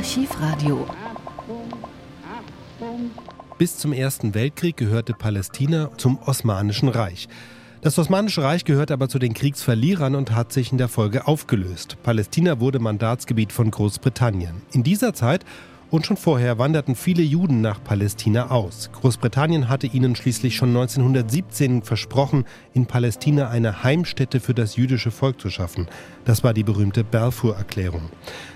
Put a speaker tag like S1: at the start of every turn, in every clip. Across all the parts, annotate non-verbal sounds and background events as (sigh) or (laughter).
S1: Archivradio.
S2: Bis zum Ersten Weltkrieg gehörte Palästina zum Osmanischen Reich. Das Osmanische Reich gehört aber zu den Kriegsverlierern und hat sich in der Folge aufgelöst. Palästina wurde Mandatsgebiet von Großbritannien. In dieser Zeit und schon vorher wanderten viele Juden nach Palästina aus. Großbritannien hatte ihnen schließlich schon 1917 versprochen, in Palästina eine Heimstätte für das jüdische Volk zu schaffen. Das war die berühmte Balfour-Erklärung.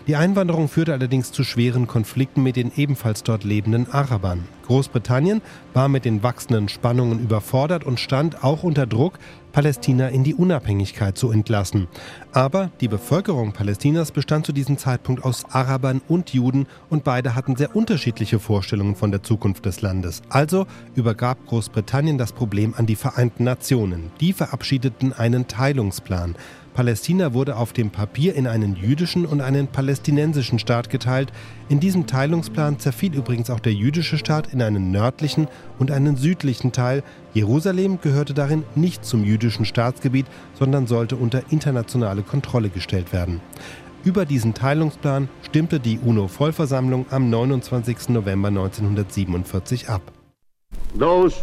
S2: Die Einwanderung führte allerdings zu schweren Konflikten mit den ebenfalls dort lebenden Arabern. Großbritannien war mit den wachsenden Spannungen überfordert und stand auch unter Druck, Palästina in die Unabhängigkeit zu entlassen. Aber die Bevölkerung Palästinas bestand zu diesem Zeitpunkt aus Arabern und Juden und beide hatten sehr unterschiedliche Vorstellungen von der Zukunft des Landes. Also übergab Großbritannien das Problem an die Vereinten Nationen. Die verabschiedeten einen Teilungsplan. Palästina wurde auf dem Papier in einen jüdischen und einen palästinensischen Staat geteilt. In diesem Teilungsplan zerfiel übrigens auch der jüdische Staat in einen nördlichen und einen südlichen Teil. Jerusalem gehörte darin nicht zum jüdischen Staatsgebiet, sondern sollte unter internationale Kontrolle gestellt werden. Über diesen Teilungsplan stimmte die UNO-Vollversammlung am 29. November 1947 ab.
S3: Those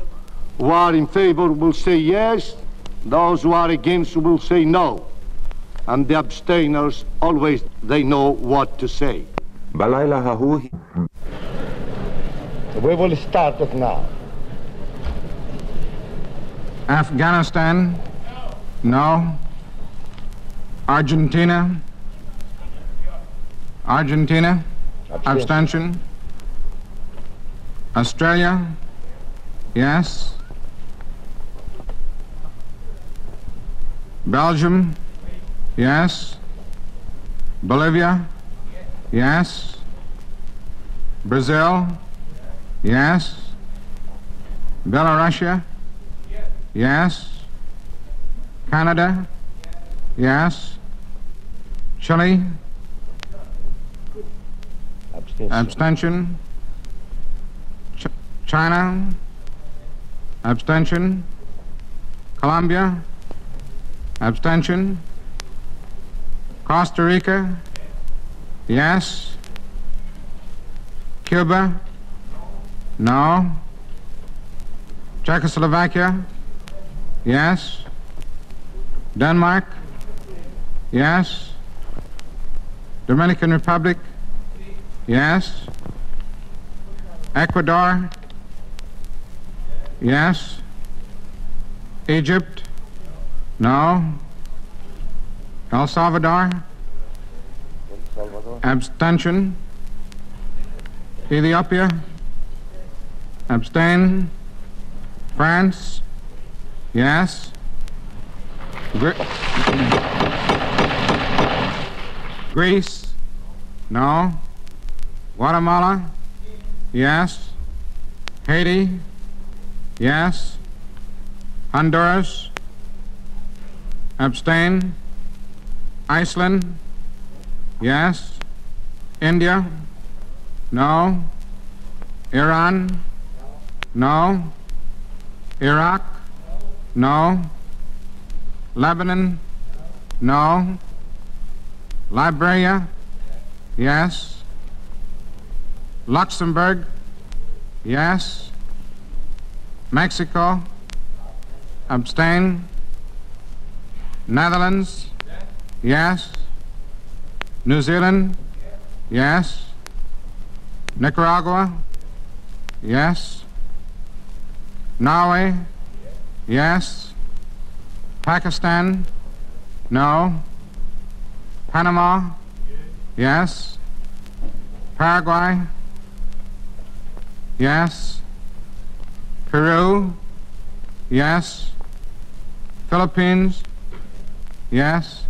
S3: who are in favor will say yes, those who are against will say no. And the abstainers always they know what to say.
S4: Balaila Hahu.
S3: We will start it now.
S5: Afghanistan? No. Argentina? Argentina? Abstention? Australia? Yes. Belgium? Yes. Bolivia? Yes. Brazil? Yes. Belarusia? Yes. Canada? Yes. Chile?
S3: Abstention.
S5: Ch- China? Abstention. Colombia? Abstention. Costa Rica? Yes. Cuba? No. Czechoslovakia? Yes. Denmark? Yes. Dominican Republic? Yes. Ecuador? Yes. Egypt? No. El Salvador? Abstention. Ethiopia? Abstain. France? Yes. Gre- Greece? No. Guatemala? Yes. Haiti? Yes. Honduras? Abstain. Iceland? Yes. India? No. Iran? No. Iraq? No. Lebanon? No. Liberia? Yes. Luxembourg? Yes. Mexico? Abstain. Netherlands? Yes. New Zealand? Yes. Nicaragua? Yes. Norway? Yes. Pakistan? No. Panama? Yes. Paraguay? Yes. Peru? Yes. Philippines? Yes.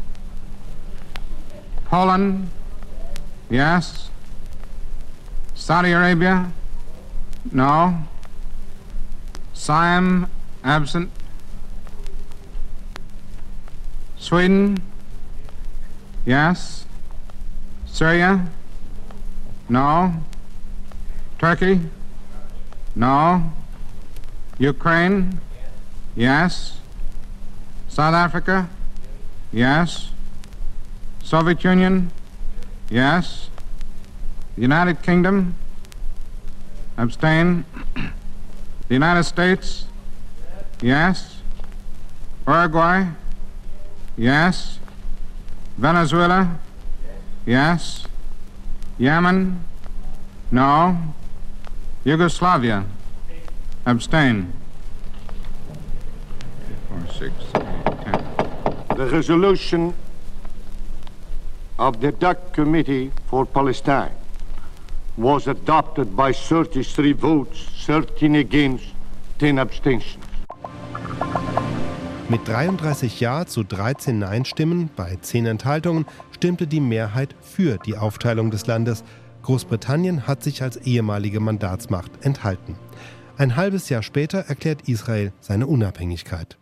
S5: Poland? Yes. Saudi Arabia? No. Siam? Absent. Sweden? Yes. Syria? No. Turkey? No. Ukraine? Yes. South Africa? Yes. Soviet Union? Yes. United Kingdom? Abstain. (clears throat) The United States? Yes. Uruguay? Yes. Venezuela? Yes. Yemen? No. Yugoslavia? Abstain. Four, six, eight, ten.
S3: The resolution of the DUC Committee for Palestine was adopted by 33 votes, 13 against, 10 abstentions.
S2: Mit 33 Ja zu 13 Nein-Stimmen bei 10 Enthaltungen stimmte die Mehrheit für die Aufteilung des Landes. Großbritannien hat sich als ehemalige Mandatsmacht enthalten. Ein halbes Jahr später erklärt Israel seine Unabhängigkeit.